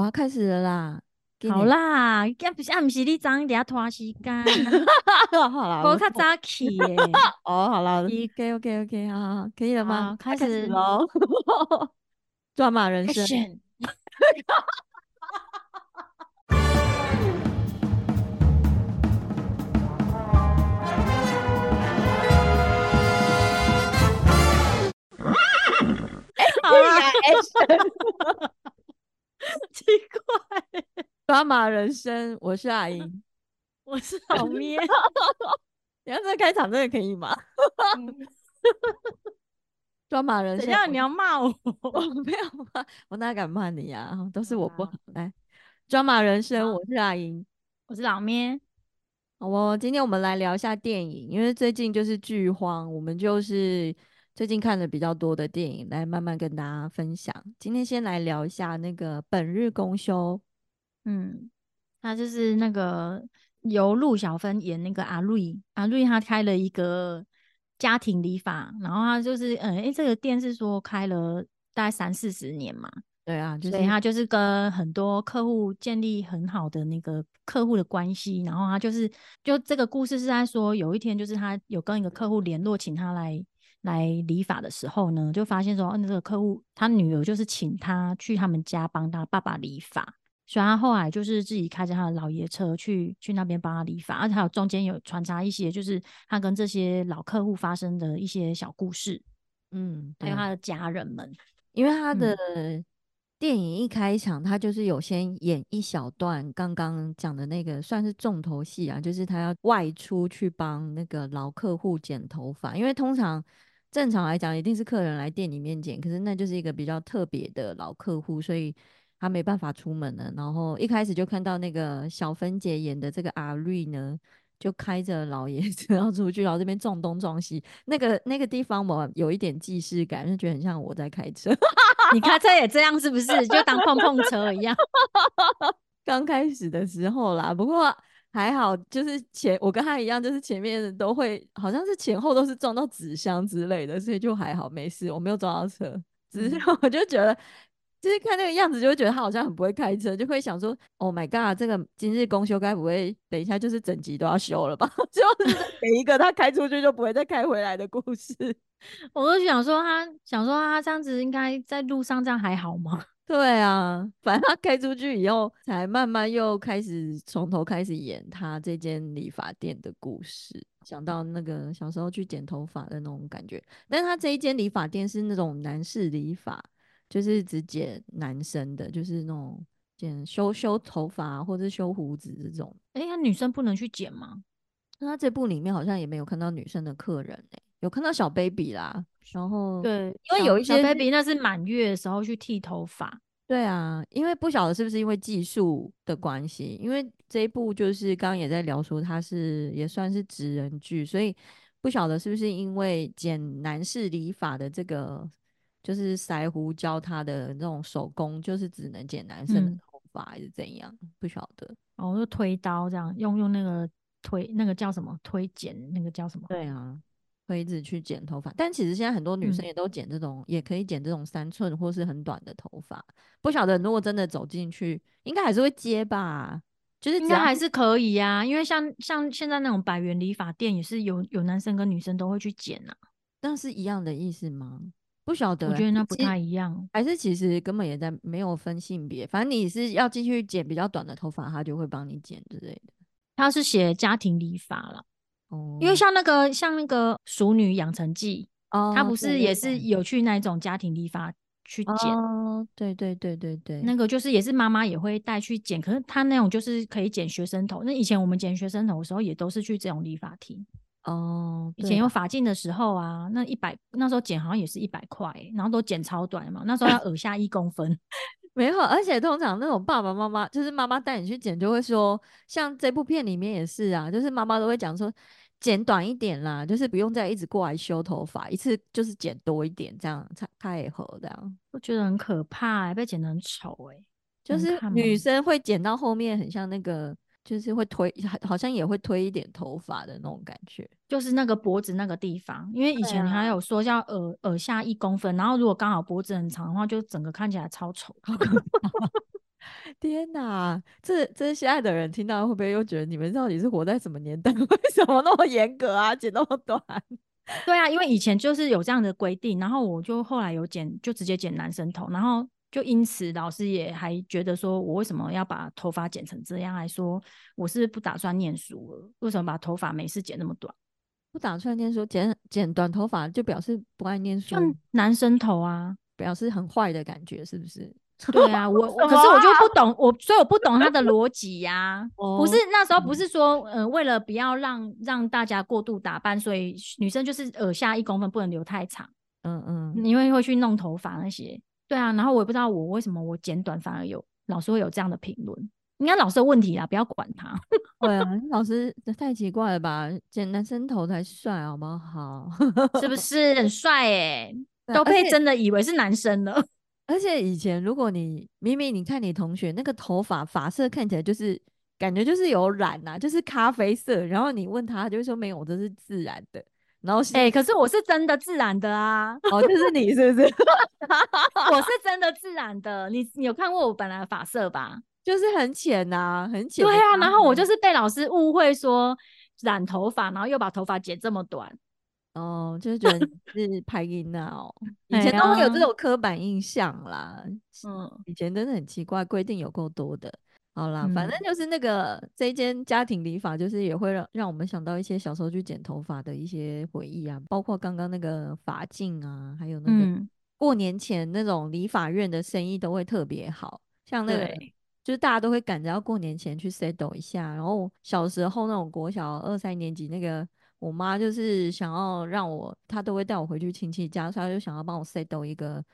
我要开始了啦！好啦，要不是啊，不是你长一点拖时间，好啦，我较早起耶。哦，好了，OK OK OK，好好好，可以了吗？开始喽！抓马人生。好啦。奇怪，抓马人生，我是阿英，我是老咩。你看这开场真的可以吗？抓马人生，怎样？你要骂我？我没有骂，我哪敢骂你呀？都是我不好。来，抓马人生，我是阿英，我是老咩。好哦，今天我们来聊一下电影，因为最近就是剧荒，我们就是。最近看的比较多的电影，来慢慢跟大家分享。今天先来聊一下那个《本日公休》。嗯，他就是那个由陆小芬演那个阿瑞，阿瑞他开了一个家庭理发，然后他就是，嗯，哎，这个店是说开了大概三四十年嘛。对啊，所以他就是跟很多客户建立很好的那个客户的关系，然后他就是，就这个故事是在说，有一天就是他有跟一个客户联络，请他来。来理发的时候呢，就发现说，那个客户他女儿就是请他去他们家帮他爸爸理发，所以他后来就是自己开着他的老爷车去去那边帮他理发，而且还有中间有穿插一些就是他跟这些老客户发生的一些小故事，嗯，还有他的家人们，因为他的电影一开场，他就是有先演一小段刚刚讲的那个算是重头戏啊，就是他要外出去帮那个老客户剪头发，因为通常。正常来讲，一定是客人来店里面剪，可是那就是一个比较特别的老客户，所以他没办法出门了。然后一开始就看到那个小芬姐演的这个阿瑞呢，就开着老爷车要 出去，然后这边撞东撞西，那个那个地方我有一点既视感，就觉得很像我在开车。你开车也这样是不是？就当碰碰车一样。刚开始的时候啦，不过。还好，就是前我跟他一样，就是前面都会好像是前后都是撞到纸箱之类的，所以就还好没事，我没有撞到车。只是我就觉得，就是看那个样子，就会觉得他好像很不会开车，就会想说：“Oh my god，这个今日公休该不会等一下就是整集都要休了吧？” 就 是每一个他开出去就不会再开回来的故事。我都想说，他想说他这样子应该在路上这样还好吗？对啊，反正他开出去以后，才慢慢又开始从头开始演他这间理发店的故事。想到那个小时候去剪头发的那种感觉，但是他这一间理发店是那种男士理发，就是只剪男生的，就是那种剪修修头发或者修胡子这种。哎，那女生不能去剪吗？那他这部里面好像也没有看到女生的客人哎。有看到小 baby 啦，然后对，因为有一些 baby 那是满月的时候去剃头发，对啊，因为不晓得是不是因为技术的关系，因为这一部就是刚刚也在聊说它是也算是直人剧，所以不晓得是不是因为剪男士理发的这个就是腮胡教他的那种手工就是只能剪男生的头发还是怎样，不晓得哦，就推刀这样用用那个推那个叫什么推剪那个叫什么？对啊。推子去剪头发，但其实现在很多女生也都剪这种，也可以剪这种三寸或是很短的头发。不晓得如果真的走进去，应该还是会接吧？就是应该还是可以呀，因为像像现在那种百元理发店也是有有男生跟女生都会去剪呐。那是一样的意思吗？不晓得，我觉得那不太一样。还是其实根本也在没有分性别，反正你是要进去剪比较短的头发，他就会帮你剪之类的。他是写家庭理发了。因为像那个像那个《熟女养成记》，哦，他不是也是有去那种家庭理发去剪？哦，对对对对对，那个就是也是妈妈也会带去剪，可是他那种就是可以剪学生头。那以前我们剪学生头的时候，也都是去这种理发厅。哦，以前有发镜的时候啊，那一百那时候剪好像也是一百块，然后都剪超短嘛，那时候要 耳下一公分。没有，而且通常那种爸爸妈妈就是妈妈带你去剪，就会说，像这部片里面也是啊，就是妈妈都会讲说。剪短一点啦，就是不用再一直过来修头发，一次就是剪多一点，这样才太合这样。我觉得很可怕，被剪得很丑哎。就是女生会剪到后面，很像那个，就是会推，好像也会推一点头发的那种感觉，就是那个脖子那个地方。因为以前还有说叫耳耳下一公分，然后如果刚好脖子很长的话，就整个看起来超丑。天哪，这这现在的人听到会不会又觉得你们到底是活在什么年代？为什么那么严格啊？剪那么短？对啊，因为以前就是有这样的规定，然后我就后来有剪，就直接剪男生头，然后就因此老师也还觉得说我为什么要把头发剪成这样，还说我是不打算念书了，为什么把头发每次剪那么短？不打算念书，剪剪短头发就表示不爱念书，男生头啊，表示很坏的感觉，是不是？对啊，我可是我就不懂，我所以我不懂他的 逻辑呀。不是那时候不是说，呃，为了不要让让大家过度打扮，所以女生就是耳下一公分不能留太长。嗯嗯，因为会去弄头发那些。对啊，然后我也不知道我为什么我剪短反而有老师会有这样的评论，应该老师的问题啦，不要管他。对啊，老师太奇怪了吧？剪男生头才帅好不好？是不是很帅哎？都被真的以为是男生了。而且以前，如果你明明你看你同学那个头发发色看起来就是感觉就是有染呐，就是咖啡色，然后你问他，就会说没有，我这是自然的。然后哎，可是我是真的自然的啊！哦，就是你是不是？我是真的自然的。你你有看过我本来的发色吧？就是很浅呐，很浅。对啊，然后我就是被老师误会说染头发，然后又把头发剪这么短。哦，就是觉得 是拍音呐哦，以前都会有这种刻板印象啦。嗯，以前真的很奇怪，规定有够多的。好啦，反正就是那个这一间家庭理发，就是也会让让我们想到一些小时候去剪头发的一些回忆啊，包括刚刚那个发镜啊，还有那个过年前那种理发院的生意都会特别好，像那个就是大家都会赶着要过年前去 settle 一下。然后小时候那种国小二三年级那个。我妈就是想要让我，她都会带我回去亲戚家，所以她就想要帮我 set 一个，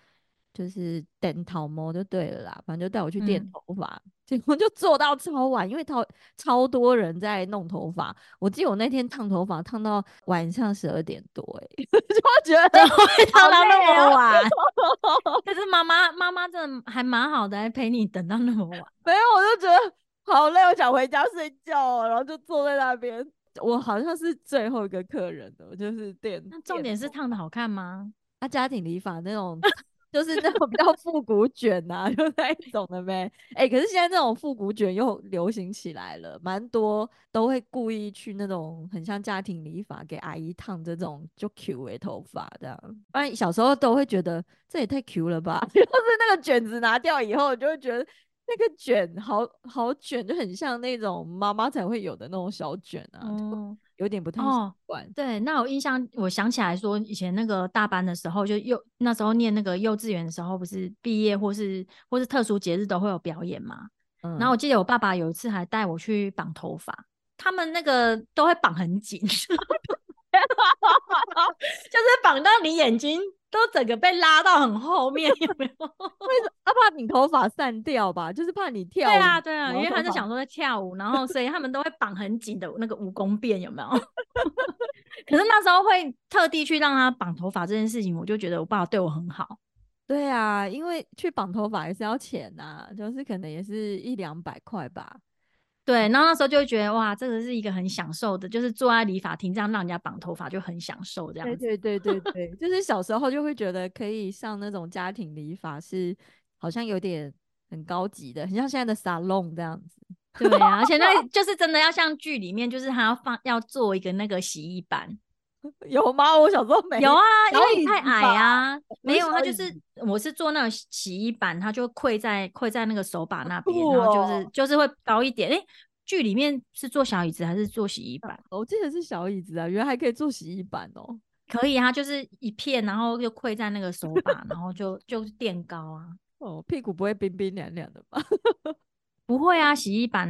就是电头模就对了啦。反正就带我去电头发，结果就做到超晚，因为超超多人在弄头发。我记得我那天烫头发烫到晚上十二点多，哎，就觉得会烫到那么晚。可是妈妈妈妈真的还蛮好的，还陪你等到那么晚。没有，我就觉得好累，我想回家睡觉，然后就坐在那边。我好像是最后一个客人的，我就是店。那重点是烫的好看吗？啊，家庭理发那种，就是那种比较复古卷呐，就那一种的呗。哎，可是现在这种复古卷又流行起来了，蛮多都会故意去那种很像家庭理发，给阿姨烫这种就 Q 的头发这样。不然小时候都会觉得这也太 Q 了吧，就是那个卷子拿掉以后，就会觉得。那个卷好好卷，就很像那种妈妈才会有的那种小卷啊，有点不太习惯。对，那我印象，我想起来说，以前那个大班的时候，就幼那时候念那个幼稚园的时候，不是毕业或是或是特殊节日都会有表演嘛。然后我记得我爸爸有一次还带我去绑头发，他们那个都会绑很紧，就是绑到你眼睛。都整个被拉到很后面，有没有？为什么？他怕你头发散掉吧？就是怕你跳舞。对啊，对啊，因为他是想说在跳舞，然后所以他们都会绑很紧的那个蜈蚣辫，有没有？可是那时候会特地去让他绑头发这件事情，我就觉得我爸爸对我很好。对啊，因为去绑头发也是要钱呐，就是可能也是一两百块吧。对，然后那时候就会觉得哇，这个是一个很享受的，就是坐在理发厅这样让人家绑头发就很享受这样。对对对对对，就是小时候就会觉得可以上那种家庭理发是好像有点很高级的，很像现在的沙龙这样子。对啊，而且那 就是真的要像剧里面，就是他要放要做一个那个洗衣板。有吗？我小时候没有啊，因为你太矮啊。没有，他就是我是做那种洗衣板，他就跪在跪在那个手把那边，然后就是就是会高一点。哎，剧里面是坐小椅子还是坐洗衣板？我记得是小椅子啊，原来还可以坐洗衣板哦。可以啊，就是一片，然后就跪在那个手把，然后就就垫高啊。哦，屁股不会冰冰凉凉的吧？不会啊，洗衣板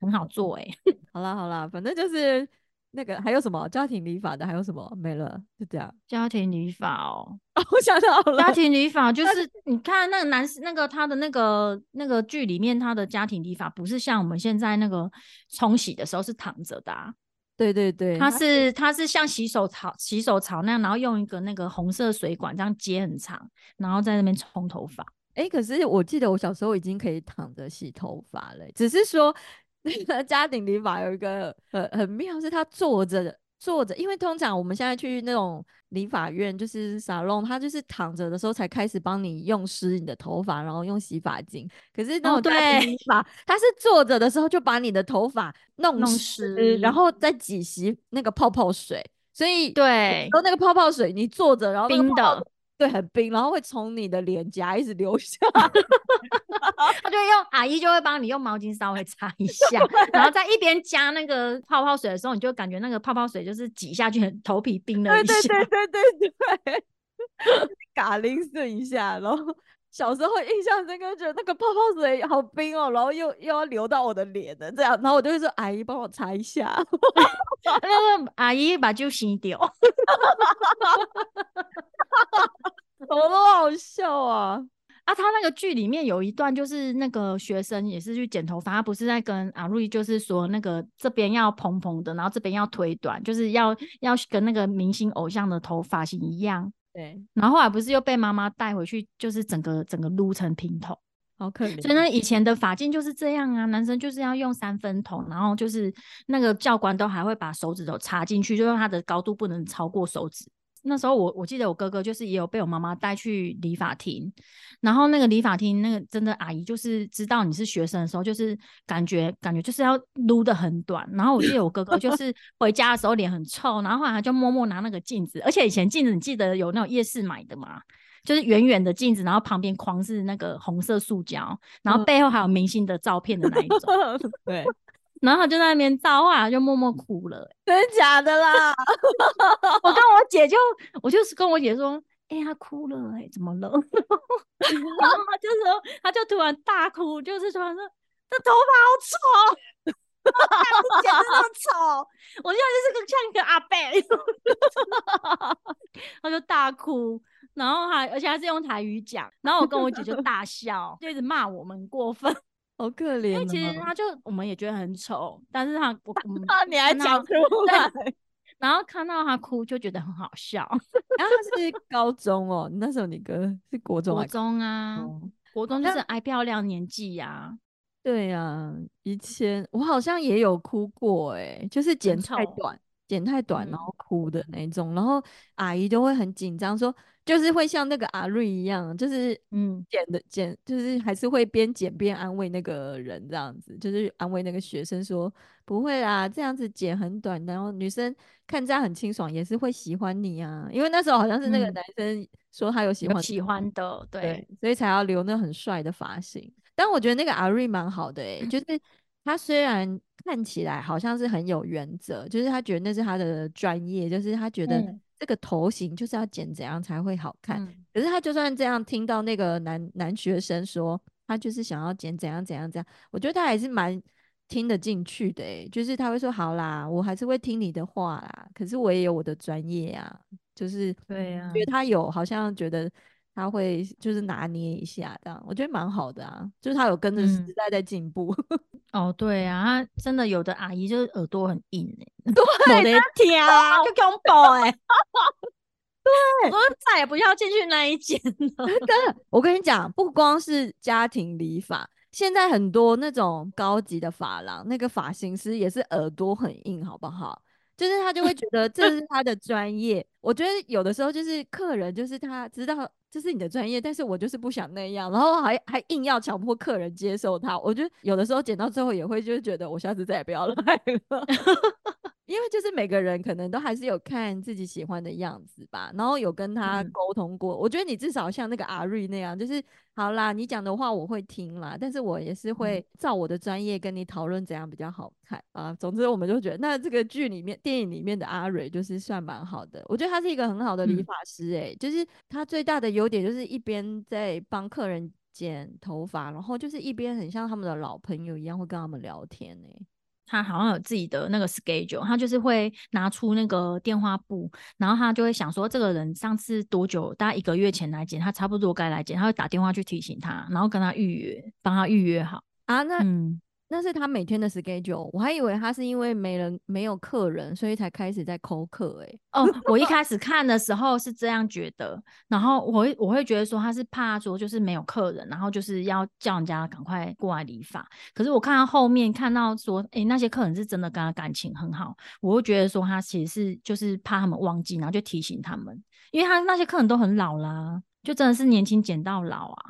很好做哎。好啦好啦，反正就是。那个还有什么家庭理发的？还有什么没了？就这样。家庭理发哦，我想到了。家庭理发就是你看那个男士，那个他的那个那个剧里面，他的家庭理发不是像我们现在那个冲洗的时候是躺着的。啊对对对，他是他是像洗手槽洗手槽那样，然后用一个那个红色水管这样接很长，然后在那边冲头发。哎，可是我记得我小时候已经可以躺着洗头发了，只是说。那个家庭理发有一个很很妙，是他坐着坐着，因为通常我们现在去那种理发院，就是沙龙，他就是躺着的时候才开始帮你用湿你的头发，然后用洗发精。可是那哦种家庭对理发，他是坐着的时候就把你的头发弄弄湿，湿然后再挤洗那个泡泡水，所以对然后那个泡泡水你坐着，然后那个冰的，对，很冰，然后会从你的脸颊一直流下 他就会用阿姨就会帮你用毛巾稍微擦一 下，然后在一边加那个泡泡水的时候，你就感觉那个泡泡水就是挤下去，很头皮冰了对一下。对对对对对，嘎铃顺一下，然后小时候印象深刻，觉得那个泡泡水好冰哦，然后又又要流到我的脸的这样，然后我就会说阿姨帮我擦一下，那个阿姨把就洗掉，怎么都好笑啊！啊，他那个剧里面有一段，就是那个学生也是去剪头发，他不是在跟阿瑞，就是说那个这边要蓬蓬的，然后这边要推短，就是要要跟那个明星偶像的头发型一样。对，然后后来不是又被妈妈带回去，就是整个整个撸成平头。好可怜。所以呢，以前的发镜就是这样啊，男生就是要用三分头，然后就是那个教官都还会把手指头插进去，就是他的高度不能超过手指。那时候我我记得我哥哥就是也有被我妈妈带去理发厅，然后那个理发厅那个真的阿姨就是知道你是学生的时候，就是感觉感觉就是要撸的很短。然后我记得我哥哥就是 回家的时候脸很臭，然后后来他就默默拿那个镜子，而且以前镜子你记得有那种夜市买的吗？就是圆圆的镜子，然后旁边框是那个红色塑胶，然后背后还有明星的照片的那一种。对，然后他就在那边照，后来就默默哭了、欸真的假的啦？我跟我姐就，我就是跟我姐说，哎、她哭了、欸，哎，怎么了？然后她就说，她就突然大哭，就是突然说，这头发好丑，剪得那么丑，我现在就是个像一个阿伯，她就大哭。然后还，而且还是用台语讲，然后我跟我姐就大笑，就一直骂我们过分。好可怜、哦。因为其实他就我们也觉得很丑，但是他我 啊，你还讲出来？然后看到他哭就觉得很好笑。然后他是高中哦，那时候你哥是国中国中啊，哦国中就是爱漂亮年纪呀、对呀、以前我好像也有哭过、欸，就是剪太短，剪太短，然嗯。后哭的那种，然后阿姨就会很紧张，说就是会像那个阿瑞一样，就是嗯。剪的剪，就是还是会边剪边安慰那个人这样子，就是安慰那个学生说不会啦，这样子剪很短，然后女生看这样很清爽，也是会喜欢你啊，因为那时候好像是那个嗯。男生说他有喜欢有喜欢的，对，对，所以才要留那很帅的发型。但我觉得那个阿瑞蛮好的诶、就是他虽然看起来好像是很有原则，就是他觉得那是他的专业，就是他觉得嗯这个头型就是要剪怎样才会好看。嗯可是他就算这样听到那个男男学生说他就是想要剪怎样怎样怎样，我觉得他还是蛮听得进去的诶、就是他会说好啦，我还是会听你的话啦，可是我也有我的专业啊，就是对呀、觉得他有好像觉得他会就是拿捏一下这样，我觉得蛮好的啊，就是他有跟着时嗯代在进步。哦，对啊，他真的有的阿姨就是耳朵很硬哎、欸，我的天啊，就恐怖哎、对，我说再也不要进去那一间了。我跟你讲，不光是家庭理发，现在很多那种高级的发廊，那个发型师也是耳朵很硬，好不好？就是他就会觉得这是他的专业。我觉得有的时候就是客人，就是他知道这是你的专业，但是我就是不想那样，然后还还硬要强迫客人接受他。我觉得有的时候剪到最后也会就是觉得我下次再也不要来了。因为就是每个人可能都还是有看自己喜欢的样子吧，然后有跟他嗯沟通过。我觉得你至少像那个阿瑞那样，就是好啦，你讲的话我会听啦，但是我也是会照我的专业跟你讨论怎样比较好看啊。总之，我们就觉得那这个剧里面、电影里面的阿瑞就是算蛮好的。我觉得他是一个很好的理嗯发师、欸，就是他最大的优点就是一边在帮客人剪头发，然后就是一边很像他们的老朋友一样会跟他们聊天呢、他好像有自己的那个 schedule，他就是会拿出那个电话簿，然后他就会想说，这个人上次多久，大概一个月前来剪，他差不多该来剪，他会打电话去提醒他，然后跟他预约，帮他预约好。啊，那嗯，那是他每天的 schedule，我还以为他是因为没人没有客人，所以才开始在扣客。哎，哦，我一开始看的时候是这样觉得，然后我会我会觉得说他是怕说就是没有客人，然后就是要叫人家赶快过来理发。可是我看到后面看到说，哎，那些客人是真的跟他感情很好，我会觉得说他其实是就是怕他们忘记，然后就提醒他们，因为他那些客人都很老啦，就真的是年轻捡到老啊。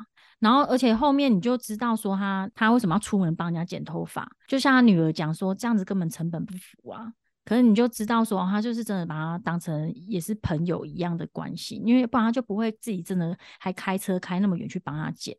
然后，而且后面你就知道说他他为什么要出门帮人家剪头发，就像他女儿讲说这样子根本成本不符啊。可是你就知道说他就是真的把他当成也是朋友一样的关系，因为不然他就不会自己真的还开车开那么远去帮他剪。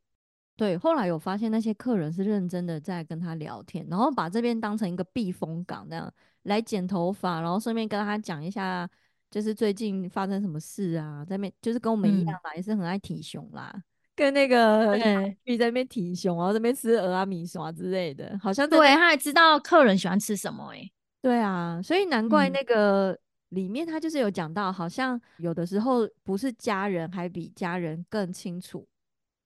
对，后来有发现那些客人是认真的在跟他聊天，然后把这边当成一个避风港，那样来剪头发，然后顺便跟他讲一下，就是最近发生什么事啊，在面就是跟我们一样啦，也是很爱体熊啦。跟那个玉在那边挺胸，然后这边吃鹅啊米刷之类的，好像对，他还知道客人喜欢吃什么哎，对啊，所以难怪那个里面他就是有讲到，好像有的时候不是家人还比家人更清楚，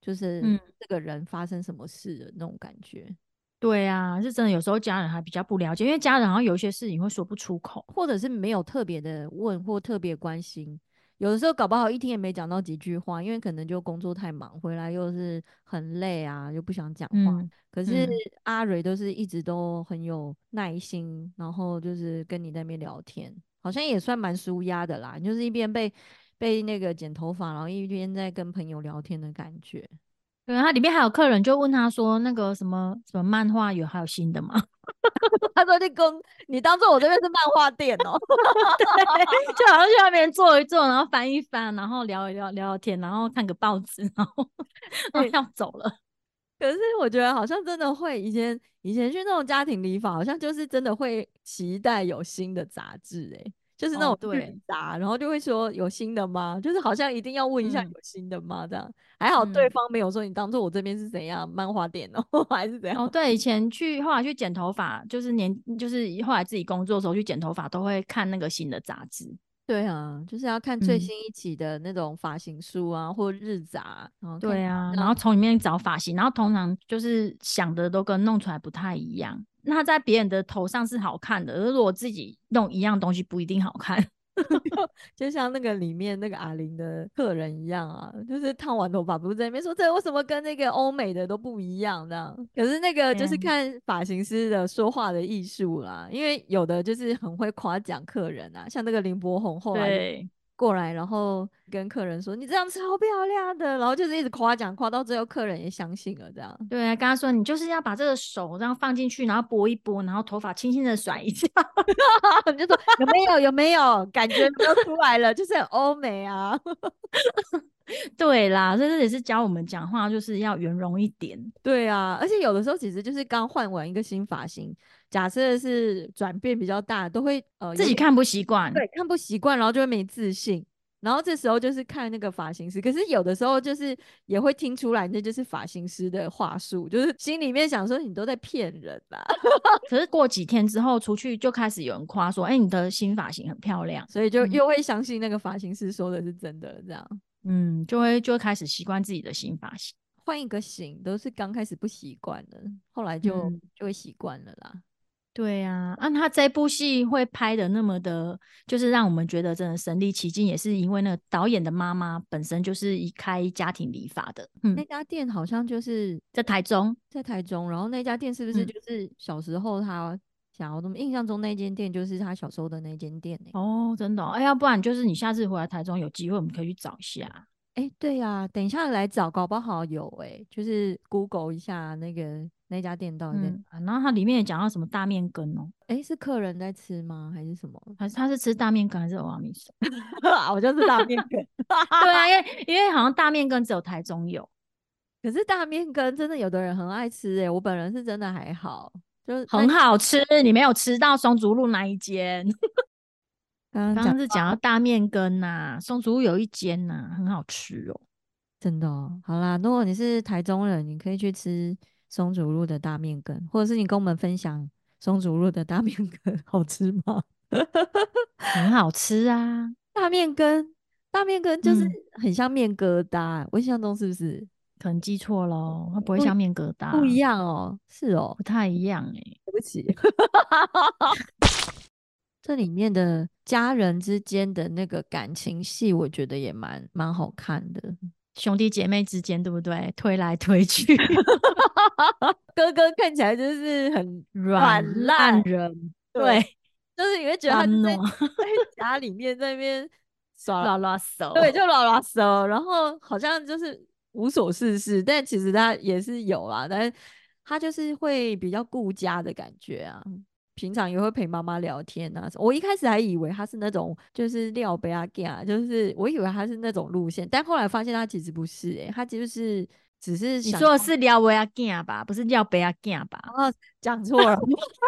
就是这个人发生什么事的那种感觉。对啊，是真的，有时候家人还比较不了解，因为家人好像有一些事情会说不出口，或者是没有特别的问或特别关心。有的时候搞不好一天也没讲到几句话，因为可能就工作太忙，回来又是很累啊，又不想讲话。可是阿蕊都是一直都很有耐心，然后就是跟你在那边聊天，好像也算蛮舒压的啦。就是一边被被那个剪头发，然后一边在跟朋友聊天的感觉。对，他里面还有客人就问他说：“那个什么什么漫画有还有新的吗？” 他说：“你公，你当做我这边是漫画店哦。”对，就好像去那边坐一坐，然后翻一翻，然后聊一聊聊聊天，然后看个报纸，然后然后要走了。可是我觉得好像真的会，以前以前去那种家庭理发，好像就是真的会期待有新的杂志哎。就是那种对答，然后就会说有新的吗？就是好像一定要问一下有新的吗？这样还好，对方没有说你当做我这边是怎样漫画店哦，还是怎样？哦，对，以前去后来去剪头发，就是年就是后来自己工作的时候去剪头发，都会看那个新的杂志。对啊，就是要看最新一期的那种发型书啊，或日杂。对啊，然后从里面找发型，然后通常就是想的都跟弄出来不太一样。那在别人的头上是好看的，而我自己弄一样东西不一定好看。就像那个里面那个阿玲的客人一样啊，就是烫完头发不是在那边说这为什么跟那个欧美的都不一样这样？可是那个就是看发型师的说话的艺术啦，因为有的就是很会夸奖客人啊，像那个林柏宏后来。过来，然后跟客人说：“你这样超漂亮的。”然后就是一直夸奖，夸到最后客人也相信了。这样对，跟他说：“你就是要把这个手这样放进去，然后拨一拨，然后头发轻轻的甩一下。”你就说有没有？有没有感觉都出来了？就是很欧美啊。对啦，所以这也是教我们讲话就是要圆融一点。对啊，而且有的时候其实就是刚换完一个新发型。假设是转变比较大，都会呃自己看不习惯，对，看不习惯，然后就会没自信。然后这时候就是看那个发型师，可是有的时候就是也会听出来，那就是发型师的话术，就是心里面想说你都在骗人啦。可是过几天之后出去就开始有人夸说，哎，你的新发型很漂亮，所以就又会相信那个发型师说的是真的，这样，嗯，就会就会开始习惯自己的新发型，换一个型都是刚开始不习惯的，后来就就会习惯了啦。对呀，啊，他这部戏会拍的那么的，就是让我们觉得真的身临其境，也是因为那个导演的妈妈本身就是一开家庭理发的。嗯，那家店好像就是在台中，在台中。然后那家店是不是就是小时候他想要？怎么印象中那间店就是他小时候的那间店呢？哦，真的。哎，要不然就是你下次回来台中有机会，我们可以去找一下。哎，对呀，等一下来找，搞不好有哎，就是 Google 一下那个。那家店到底？然后它里面也讲到什么大面羹哦？哎，是客人在吃吗？还是什么？还是他是吃大面羹还是欧阿米索？我就是大面羹。对啊，因为因为好像大面羹只有台中有，可是大面羹真的有的人很爱吃哎，我本人是真的还好，就是很好吃。你没有吃到松竹路那一间？刚刚是讲到大面羹呐，松竹路有一间呐，很好吃哦，真的。好啦，如果你是台中人，你可以去吃。松竹路的大面羹，或者是你跟我们分享松竹路的大面羹 好吃吗？很好吃啊！大面羹，大面羹就是很像面疙瘩，我印象中是不是？可能记错喽，它不会像面疙瘩，不一样哦，是哦，不太一样哎、对不起。这里面的家人之间的那个感情戏，我觉得也蛮蛮好看的。兄弟姐妹之间对不对？推来推去，哥哥看起来就是很软烂烂，人，对对，就是你会觉得他就 在家里面在那边耍拉拉手，对，就拉拉手，然后好像就是无所事事，但其实他也是有啦，但是他就是会比较顾家的感觉啊。平常也会陪妈妈聊天啊。我一开始还以为他是那种就是廖贝阿 g 就是我以为他是那种路线，但后来发现他其实不是、欸，他就是只是你说的是廖维亚囝吧，不是廖贝亚囝吧？哦讲错了，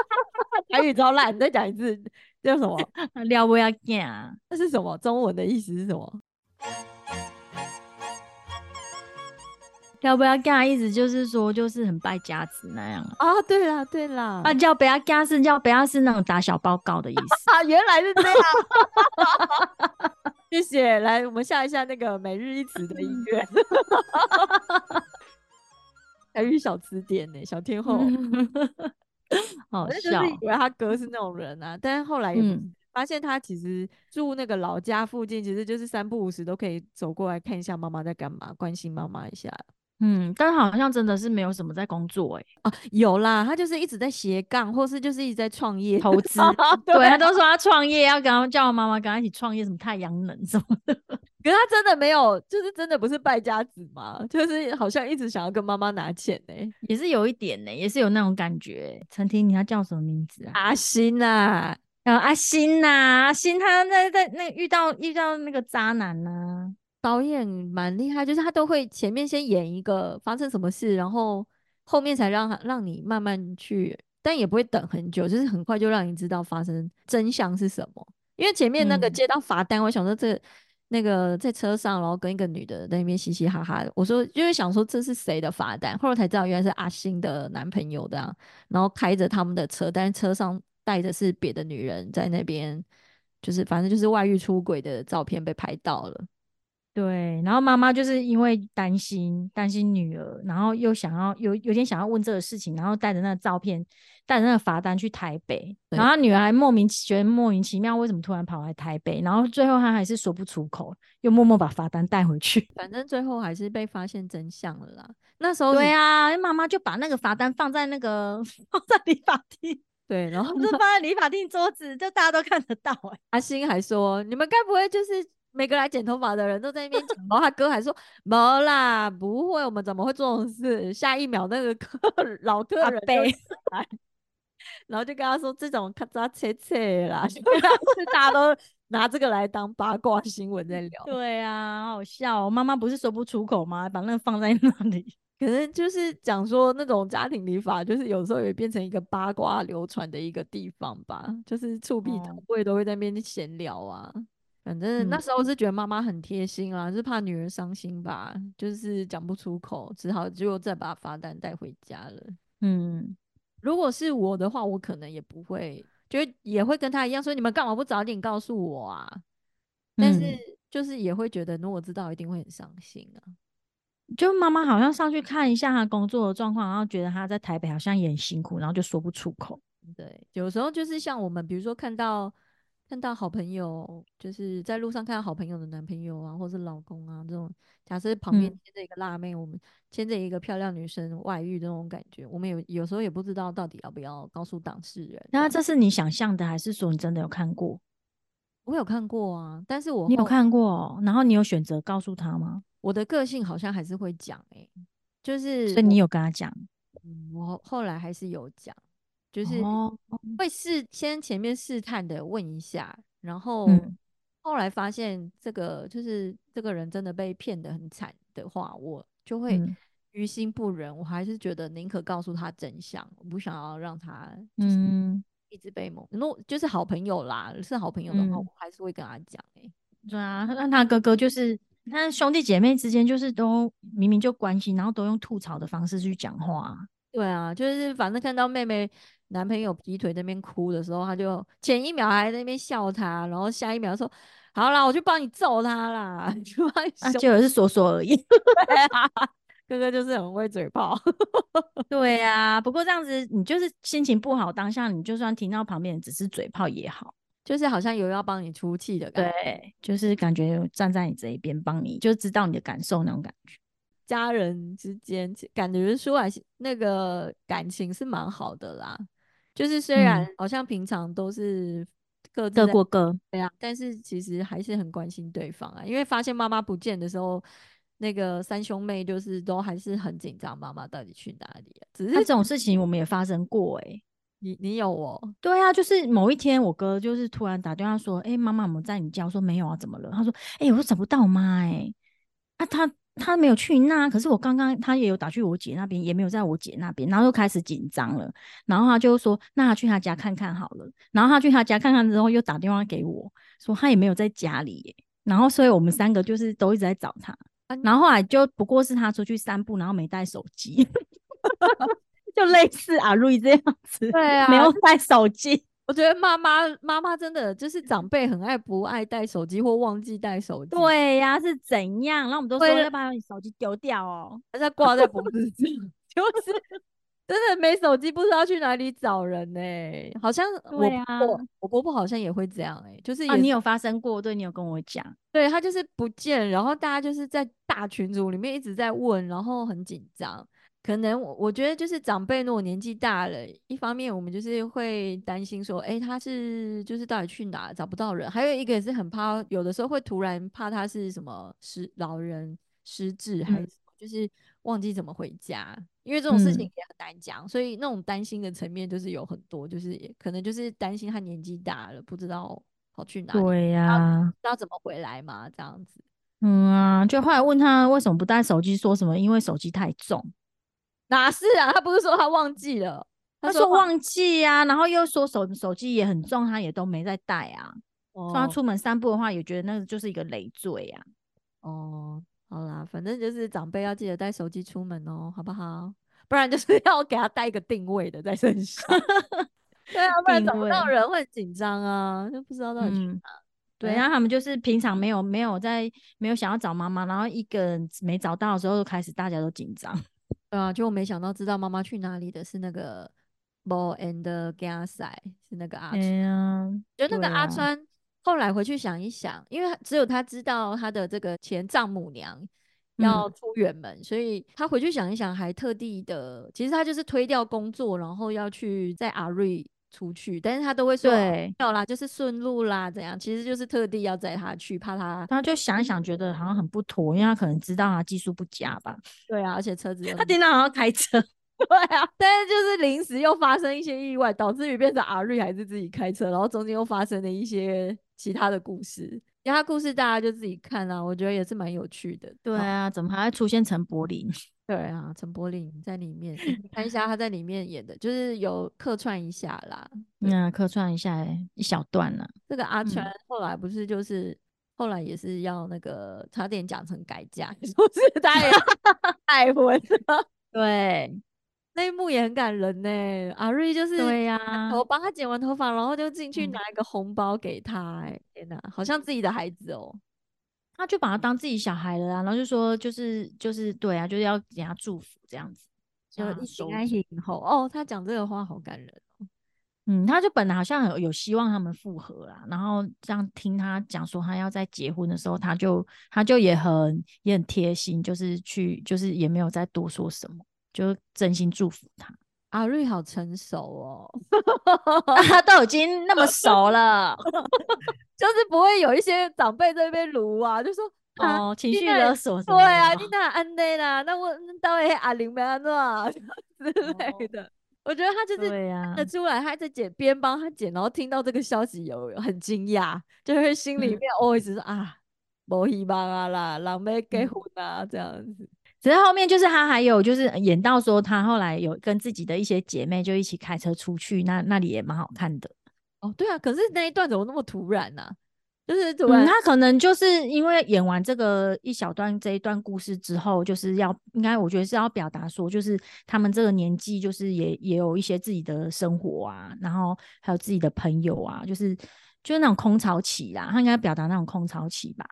台语超烂，你再讲一次叫什么？廖维亚囝，那是什么？中文的意思是什么？廖贝亚囝意思就是说，就是很败家子那样啊。啊，对啦对啦，啊，叫贝亚囝是叫不要是那种打小报告的意思。啊，原来是这样。谢谢，来，我们下一下那个每日一词的音乐，台语小词典呢，小天后。好笑是，以为他哥是那种人啊，但是后来也不是嗯，发现他其实住那个老家附近，其实就是三不五时都可以走过来看一下妈妈在干嘛，关心妈妈一下。嗯，但好像真的是没有什么在工作哎、啊，有啦，他就是一直在斜杠，或是就是一直在创业投资，对他都说他创业，要跟他叫妈妈跟他一起创业，什么太阳能什么的。可是他真的没有，就是真的不是败家子嘛，就是好像一直想要跟妈妈拿钱呢、也是有一点呢、也是有那种感觉。陈婷，你他叫什么名字啊？阿星啊，呃，阿星呐、阿星他在在那遇到遇到那个渣男呐、导演蛮厉害，就是他都会前面先演一个发生什么事，然后后面才让他让你慢慢去，但也不会等很久，就是很快就让你知道发生真相是什么。因为前面那个嗯接到罚单，我想说这那个在车上，然后跟一个女的在那边嘻嘻哈哈的，我说就是想说这是谁的罚单，后来才知道原来是阿星的男朋友的、啊，然后开着他们的车，但是车上带着是别的女人在那边，就是反正就是外遇出轨的照片被拍到了。对，然后妈妈就是因为担心担心女儿，然后又想要有有点想要问这个事情，然后带着那个照片，带着那个罚单去台北，然后女儿还莫名其觉得莫名其妙，为什么突然跑来台北？然后最后她还是说不出口，又默默把罚单带回去。反正最后还是被发现真相了啦。那时候对你啊，妈妈就把那个罚单放在那个 放在理发厅，对，然后就放在理发厅桌子，就大家都看得到哎、阿星还说：“你们该不会就是每个来剪头发的人都在那边讲？”然后他哥还说：“没啦，不会，我们怎么会做这种事？”下一秒那个客 老客阿人背来，然后就跟他说：“这种咔嚓切切啦，就 大家都拿这个来当八卦新闻在聊。”对啊，好笑、哦。妈妈不是说不出口吗？把那个放在那里。可能就是讲说那种家庭理发，就是有时候也变成一个八卦流传的一个地方吧，就是触壁头哦会都会在那边闲聊啊。反正那嗯时候是觉得妈妈很贴心啦，是怕女儿伤心吧，就是讲不出口，只好就再把罚单带回家了。嗯，如果是我的话，我可能也不会，就也会跟他一样说，你们干嘛不早点告诉我啊？但是嗯就是也会觉得，如果知道一定会很伤心啊。就妈妈好像上去看一下她工作的状况，然后觉得她在台北好像也很辛苦，然后就说不出口。对，有时候就是像我们，比如说看到看到好朋友，就是在路上看到好朋友的男朋友啊，或是老公啊这种，假设旁边嗯牵着一个辣妹，我们牵着一个漂亮女生外遇这种感觉，我们有有时候也不知道到底要不要告诉当事人。那这是你想象的，还是说你真的有看过？我有看过啊，但是我你有看过哦，然后你有选择告诉他吗？我的个性好像还是会讲诶、就是所以你有跟他讲嗯我后后来还是有讲，就是哦，会试先前面试探的问一下，然后嗯后来发现这个就是这个人真的被骗得很惨的话，我就会嗯于心不忍，我还是觉得宁可告诉他真相，我不想要让他就是嗯，一直被蒙。如果就是好朋友啦，是好朋友的话，嗯我还是会跟他讲诶、对啊，那他哥哥就是，他兄弟姐妹之间就是都明明就关心，然后都用吐槽的方式去讲话啊。对啊，就是反正看到妹妹男朋友劈腿在那边哭的时候，他就前一秒还在那边笑他，然后下一秒说：“好啦，我去帮你揍他啦，就帮你啊，凶结果是说说而已。对啊，哥哥就是很会嘴炮。对呀，不过这样子你就是心情不好，当下你就算听到旁边只是嘴炮也好，就是好像有要帮你出气的感觉。对，就是感觉站在你这一边帮你，就知道你的感受那种感觉。家人之间感觉出来那个感情是蛮好的啦，就是虽然好像平常都是各各过各，对啊，但是其实还是很关心对方啊。因为发现妈妈不见的时候，那个三兄妹就是都还是很紧张，妈妈到底去哪里啊？只是这种事情我们也发生过哎，你你有哦？对啊，就是某一天我哥就是突然打电话说，哎，妈妈我们在你家，我说没有啊，怎么了？他说，哎，我说找不到妈哎，啊他。他没有去那，可是我刚刚他也有打去我姐那边，也没有在我姐那边，然后又开始紧张了，然后他就说，那他去他家看看好了。然后他去他家看看之后，又打电话给我说他也没有在家里，然后所以我们三个就是都一直在找他，然后后来就不过是他出去散步，然后没带手机，就类似阿瑞这样子，对啊，没有带手机。我觉得妈妈妈妈真的就是长辈很爱不爱带手机或忘记带手机。对呀，是怎样？然后我们都说要把你手机丢掉哦，还是挂在脖子上？就是真的没手机，不知道去哪里找人呢？好像我我婆婆好像也会这样哎，就是啊，你有发生过？对你有跟我讲？对她就是不见，然后大家就是在大群组里面一直在问，然后很紧张。可能我我觉得就是长辈如果年纪大了，一方面我们就是会担心说，哎，他是就是到底去哪找不到人，还有一个也是很怕，有的时候会突然怕他是什么失老人失智，还是就是忘记怎么回家，因为这种事情也很难讲，所以那种担心的层面就是有很多，就是可能就是担心他年纪大了，不知道跑去哪，对呀，知道怎么回来嘛，这样子。嗯啊，就后来问他为什么不带手机，说什么因为手机太重。哪是啊？他不是说他忘记了？他说忘记呀，然后又说手手机也很重，他也都没在带啊。说他出门散步的话，也觉得那个就是一个累赘呀。哦，好啦，反正就是长辈要记得带手机出门哦，好不好？不然就是 要给他带一个定位的在身上。对啊，不然找不到人会紧张啊，就不知道到底去哪。对，然后他们就是平常没有没有在没有想要找妈妈，然后一个人没找到的时候，开始大家都紧张。对啊，就我没想到知道妈妈去哪里的是那个 Bo and Gasai，是那个阿川。就那个阿川后来回去想一想，因为只有他知道他的这个前丈母娘要出远门，所以他回去想一想，还特地的，其实他就是推掉工作，然后要去在阿瑞。出去，但是他都会说没有啦，就是顺路啦，怎样？其实就是特地要载他去，怕他，他就想一想，觉得好像很不妥，因为他可能知道他技术不佳吧。对啊，而且车子他经常好像开车，对啊，但是就是临时又发生一些意外，导致于变成阿瑞还是自己开车，然后中间又发生了一些其他的故事。其他故事大家就自己看啊，我觉得也是蛮有趣的。对啊，怎么还会出现陈柏霖？对啊，陈柏霖在里面，看一下他在里面演的，就是有客串一下啦。那客串一下一小段呢。这个阿川后来不是就是后来也是要那个差点讲成改嫁，说是他也爱 婚。对，那一幕也很感人呢。阿瑞就是对呀，我帮他剪完头发，然后就进去拿一个红包给他。哎，天哪，好像自己的孩子哦。他就把他当自己小孩了啊，然后就说就是就是对啊，就是要给他祝福这样子，就一心爱以后哦，他讲这个话好感人哦。嗯，他就本来好像有有希望他们复合啦，然后这样听他讲说他要在结婚的时候，他就他就也很也很贴心，就是去就是也没有再多说什么，就真心祝福他。阿瑞好成熟哦，他都已经那么熟了，就是不会有一些长辈在那边撸啊，就说哦情绪勒索，对啊，你那安内啦，那我到底阿玲没安怎之类的。我觉得他就是看得出来，他在剪边帮他剪，然后听到这个消息有很惊讶，就会心里面哦一直说啊，无希望啊啦，人要结婚啊这样子。只是后面就是他还有就是演到说他后来有跟自己的一些姐妹就一起开车出去，那那里也蛮好看的。哦，对啊，可是那一段怎么那么突然呢？就是突然，他可能就是因为演完这个一小段这一段故事之后，就是要应该我觉得是要表达说，就是他们这个年纪就是也也有一些自己的生活啊，然后还有自己的朋友啊，就是就是那种空巢期啦，他应该表达那种空巢期吧。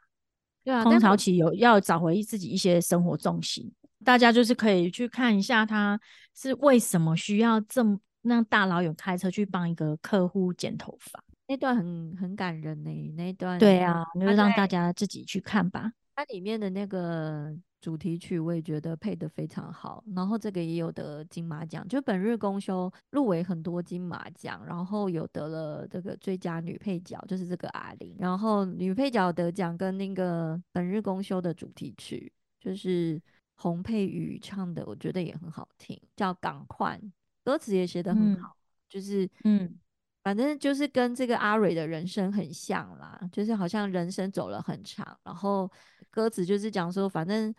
对啊，空巢期有要找回自己一些生活重心。大家就是可以去看一下，他是为什么需要这么让大老远开车去帮一个客户剪头发。那段很很感人呢，那段对啊，就让大家自己去看吧。它里面的那个主题曲，我也觉得配得非常好。然后这个也有得金马奖，就本日公休入围很多金马奖，然后有得了这个最佳女配角，就是这个阿玲。然后女配角得奖跟那个本日公休的主题曲，就是洪佩瑜唱的，我觉得也很好听，叫《港换》，歌词也写得很好，就是嗯。反正就是跟这个阿蕊的人生很像啦，就是好像人生走了很长，然后歌词就是讲说，反正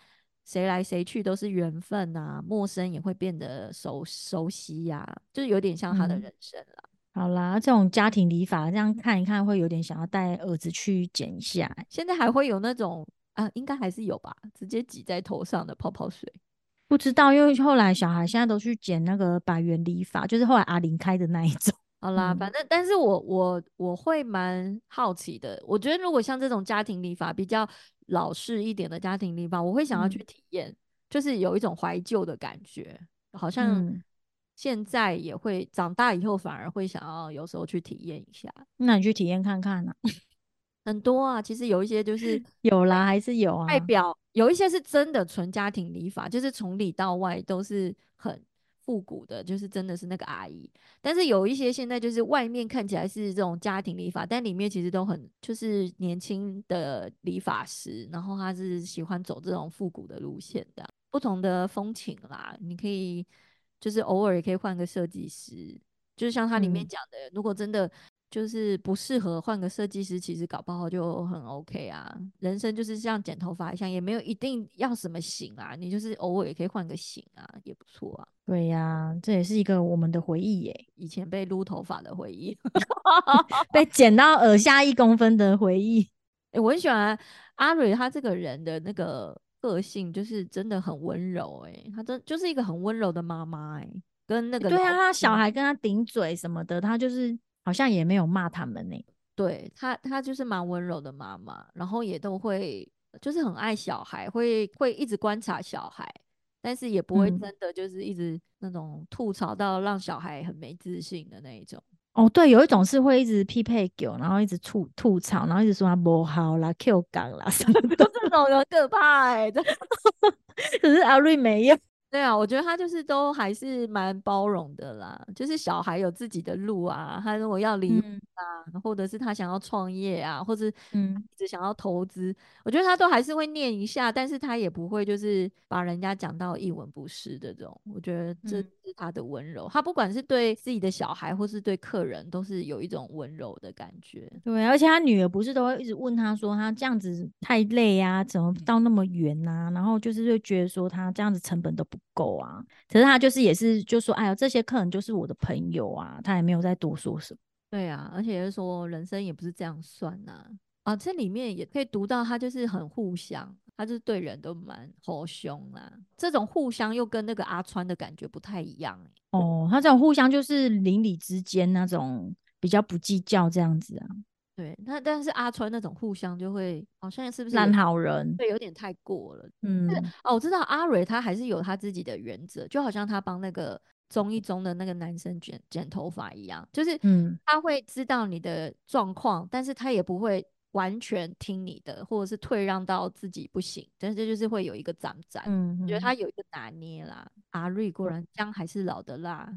谁来谁去都是缘分啊，陌生也会变得熟熟悉呀，就是有点像他的人生啦。好啦，这种家庭理法这样看一看，会有点想要带儿子去剪一下。现在还会有那种啊，应该还是有吧，直接挤在头上的泡泡水。不知道，因为后来小孩现在都去剪那个百元理发，就是后来阿玲开的那一种。好啦，反正但是我我我会蛮好奇的。我觉得如果像这种家庭理发比较老式一点的家庭理发，我会想要去体验，就是有一种怀旧的感觉，好像现在也会长大以后反而会想要有时候去体验一下。那你去体验看看呢？很多啊，其实有一些就是 有啦，还是有啊。代表有一些是真的纯家庭理发，就是从里到外都是很。复古的，就是真的是那个阿姨，但是有一些现在就是外面看起来是这种家庭理发，但里面其实都很就是年轻的理发师，然后他是喜欢走这种复古的路线的，不同的风情啦，你可以就是偶尔也可以换个设计师，就是像他里面讲的，如果真的。就是不适合换个设计师，其实搞不好就很 OK 啊。人生就是像剪头发一样，也没有一定要什么型啊，你就是偶尔也可以换个型啊，也不错啊。对呀，这也是一个我们的回忆耶，以前被撸头发的回忆 被剪到耳下一公分的回忆。哎，我很喜欢阿蕊，她这个人的那个个性就是真的很温柔，哎，她真就是一个很温柔的妈妈，哎，跟那个对啊，他小孩跟她顶嘴什么的，她就是。好像也没有骂他们呢，对他，他就是蛮温柔的妈妈，然后也都会就是很爱小孩，会会一直观察小孩，但是也不会真的就是一直那种吐槽到让小孩很没自信的那一种。哦，对，有一种是会一直匹配狗，然后一直吐吐槽，然后一直说他不好啦、Q 港啦什么的，这种很可怕哎。可是阿瑞没有。对啊，我觉得他就是都还是蛮包容的啦。就是小孩有自己的路啊，他如果要离婚啊，或者是他想要创业啊，或者嗯一直想要投资，我觉得他都还是会念一下，但是他也不会就是把人家讲到一文不值的这种。我觉得这是他的温柔。他不管是对自己的小孩，或是对客人，都是有一种温柔的感觉。对，而且他女儿不是都会一直问他说，他这样子太累啊，怎么到那么远啊？然后就是会觉得说他这样子成本都不。够啊，可是他就是也是就说，哎呀，这些客人就是我的朋友啊，他也没有再多说什么。对啊，而且是说人生也不是这样算呐。啊，这里面也可以读到他就是很互相，他就是对人都蛮好凶啊。这种互相又跟那个阿川的感觉不太一样哦，他这种互相就是邻里之间那种比较不计较这样子啊。对，那但是阿川那种互相就会好像是不是烂好人？对，有点太过了。嗯，哦，我知道阿蕊他还是有他自己的原则，就好像他帮那个综艺中的那个男生剪剪头发一样，就是嗯，他会知道你的状况，但是他也不会完全听你的，或者是退让到自己不行，但是就是会有一个攒攒。嗯，我觉得他有一个拿捏啦。阿瑞果然姜还是老的辣，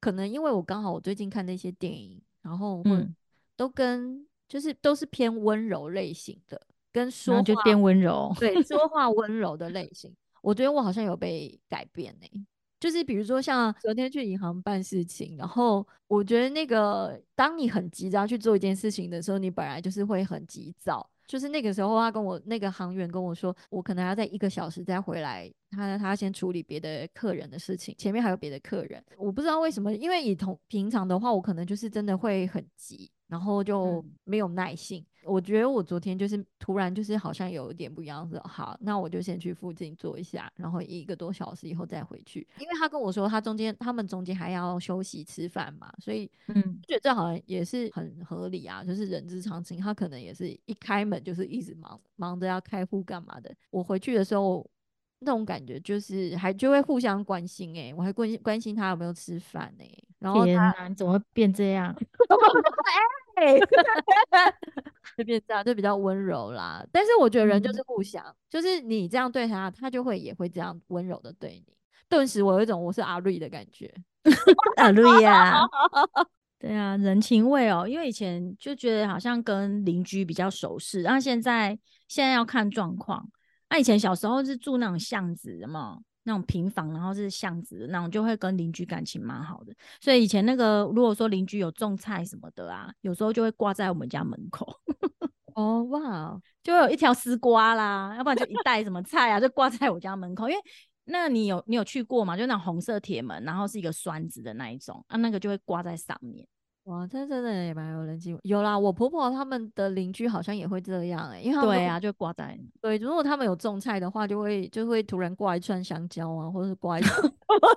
可能因为我刚好我最近看那些电影，然后嗯。都跟就是都是偏温柔类型的，跟说话就变温柔，对，说话 温柔的类型。我觉得我好像有被改变呢，就是比如说像昨天去银行办事情，然后我觉得那个当你很急着去做一件事情的时候，你本来就是会很急躁。就是那个时候，他跟我那个行员跟我说，我可能要在一个小时再回来，他他先处理别的客人的事情，前面还有别的客人。我不知道为什么，因为以同平常的话，我可能就是真的会很急。然后就没有耐性。我觉得我昨天就是突然就是好像有一点不一样，说好，那我就先去附近坐一下，然后一个多小时以后再回去。因为他跟我说他中间他们中间还要休息吃饭嘛，所以嗯，觉得这好像也是很合理啊，就是人之常情。他可能也是一开门就是一直忙忙着要开户干嘛的。我回去的时候。那种感觉就是还就会互相关心哎、我还关心关心他有没有吃饭哎、然后他，你怎么会变这样？哎，就变这样，就比较温柔啦。但是我觉得人就是嗯互相，就是你这样对他，他就会也会这样温柔的对你。顿时我有一种我是阿瑞的感觉。阿，瑞呀，对啊，人情味哦，因为以前就觉得好像跟邻居比较熟识，然后现在现在要看状况。那、以前小时候是住那种巷子的嘛，那种平房，然后是巷子的那种，就会跟邻居感情蛮好的。所以以前那个如果说邻居有种菜什么的啊，有时候就会挂在我们家门口，哦哇，就会有一条丝瓜啦，要不然就一袋什么菜啊，就挂在我家门口，因为。那你有你有去过吗？就那种红色铁门，然后是一个栓子的那一种，啊，那个就会挂在上面。哇，这真的也蛮有人情味。有啦，我婆婆他们的邻居好像也会这样哎、因为他们都对啊，就挂在对，如果他们有种菜的话，就会就会突然挂一串香蕉啊，或者是挂一 串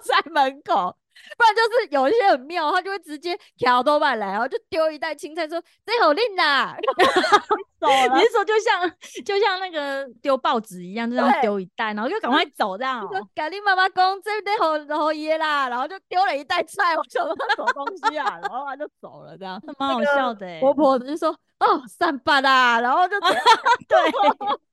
在门口，不然就是有一些很妙，他就会直接挑多半来，然后就丢一袋青菜说这好令啦，走了你。是说就像 就像那个丢报纸一样，就这样对丢一袋，然后就赶快 走这样、哦？赶紧妈妈公这得好好耶啦，然后就丢了一袋菜，我想说他什么东西啊，然后他就走了这样。蛮好笑的欸婆婆就说哦三八啦，然后就对，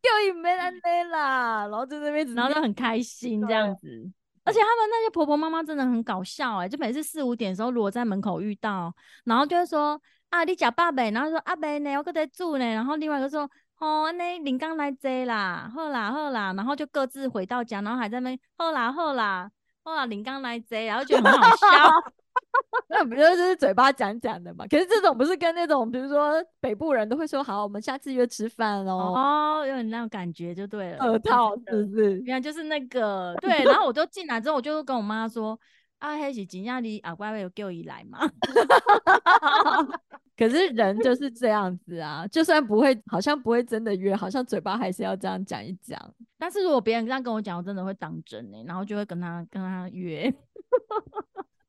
就也没安内啦，然后就在那边然后就很开心这样子。而且他们那些婆婆妈妈真的很搞笑哎、就每次四五点的时候，如果在门口遇到，然后就会说啊，你假爸呗，然后说阿伯呢，我搁在住呢，然后另外一个说哦，那林刚来接啦，好啦好啦，然后就各自回到家，然后还在那边好啦好啦好啦，林刚来接，然后觉得很好笑。那不就是嘴巴讲讲的嘛？可是这种不是跟那种，比如说北部人都会说好，我们下次约吃饭哦，哦，有点那种感觉就对了，二套是不是？原来就是那个对，然后我就进来之后，我就跟我妈说，啊，迄是真正你阿乖有叫伊来嘛？可是人就是这样子啊，就算不会，好像不会真的约，好像嘴巴还是要这样讲一讲。但是如果别人这样跟我讲，我真的会当真哎、然后就会跟他跟他约。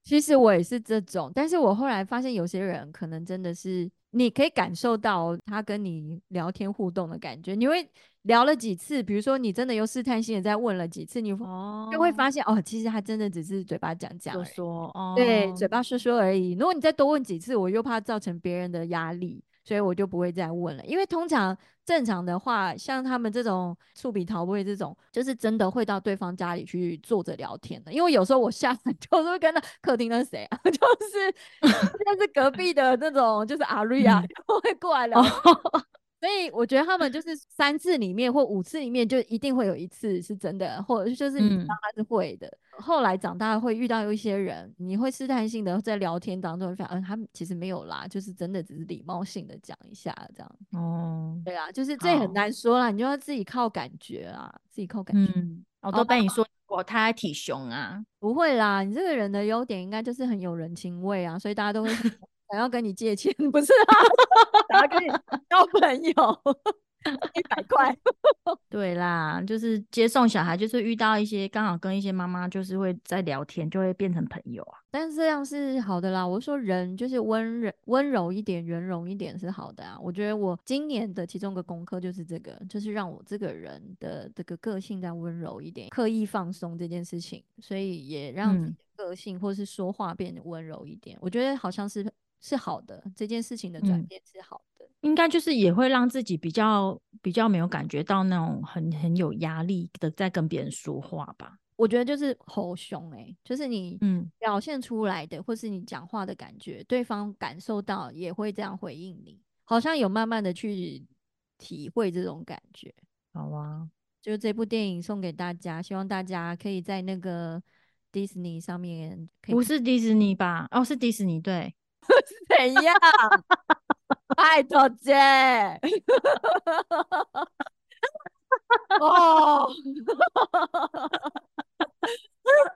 其实我也是这种，但是我后来发现有些人可能真的是，你可以感受到他跟你聊天互动的感觉，你会聊了几次，比如说你真的又试探性的再问了几次，你哦就会发现哦，其实他真的只是嘴巴讲讲说，说哦，对，嘴巴说说而已。如果你再多问几次，我又怕造成别人的压力，所以我就不会再问了。因为通常正常的话，像他们这种触笔逃位这种，就是真的会到对方家里去坐着聊天的。因为有时候我下来 就是会跟到客厅那是谁啊，就是就是隔壁的那种，就是阿瑞啊，嗯就会过来聊所以我觉得他们就是三次里面或五次里面，就一定会有一次是真的，或者就是你知道嗯他是会的。后来长大会遇到有一些人，你会试探性的在聊天当中发现，嗯，他们其实没有啦，就是真的只是礼貌性的讲一下这样。哦，对啊，就是这很难说啦，你就要自己靠感觉啊，自己靠感觉。嗯，我都被你说过，他还体熊啊，不会啦，你这个人的优点应该就是很有人情味啊，所以大家都会想想要跟你借钱，不是啊？想要跟你 交朋友，一百块。对啦，就是接送小孩，就是遇到一些刚好跟一些妈妈就是会在聊天，就会变成朋友啊。但是这样是好的啦。我说人就是温柔温柔一点、圆融一点是好的啊。我觉得我今年的其中一个功课就是这个，就是让我这个人的这个个性再温柔一点，刻意放松这件事情，所以也让个性或是说话变得温柔一点。我觉得好像是是好的，这件事情的转嗯变是好的。应该就是也会让自己比较比较没有感觉到那种很很有压力的在跟别人说话吧。我觉得就是吼凶哎、就是你嗯表现出来的，或是你讲话的感觉，对方感受到也会这样回应你，好像有慢慢的去体会这种感觉。好啊，就这部电影送给大家，希望大家可以在那个 Disney 上面不看是迪士尼吧？哦，是迪士尼，对。怎样？拜托姐，哦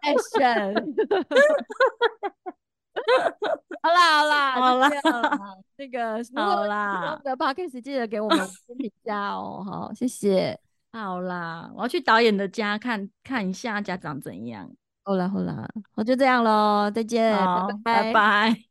，action，好啦好啦好啦。那个好喜欢我啦。们的 podcast 记得给我们评价哦，好，谢谢。好啦，我要去导演的家看看一下家长怎样。好啦好啦，我就这样喽，再见，好，拜。拜拜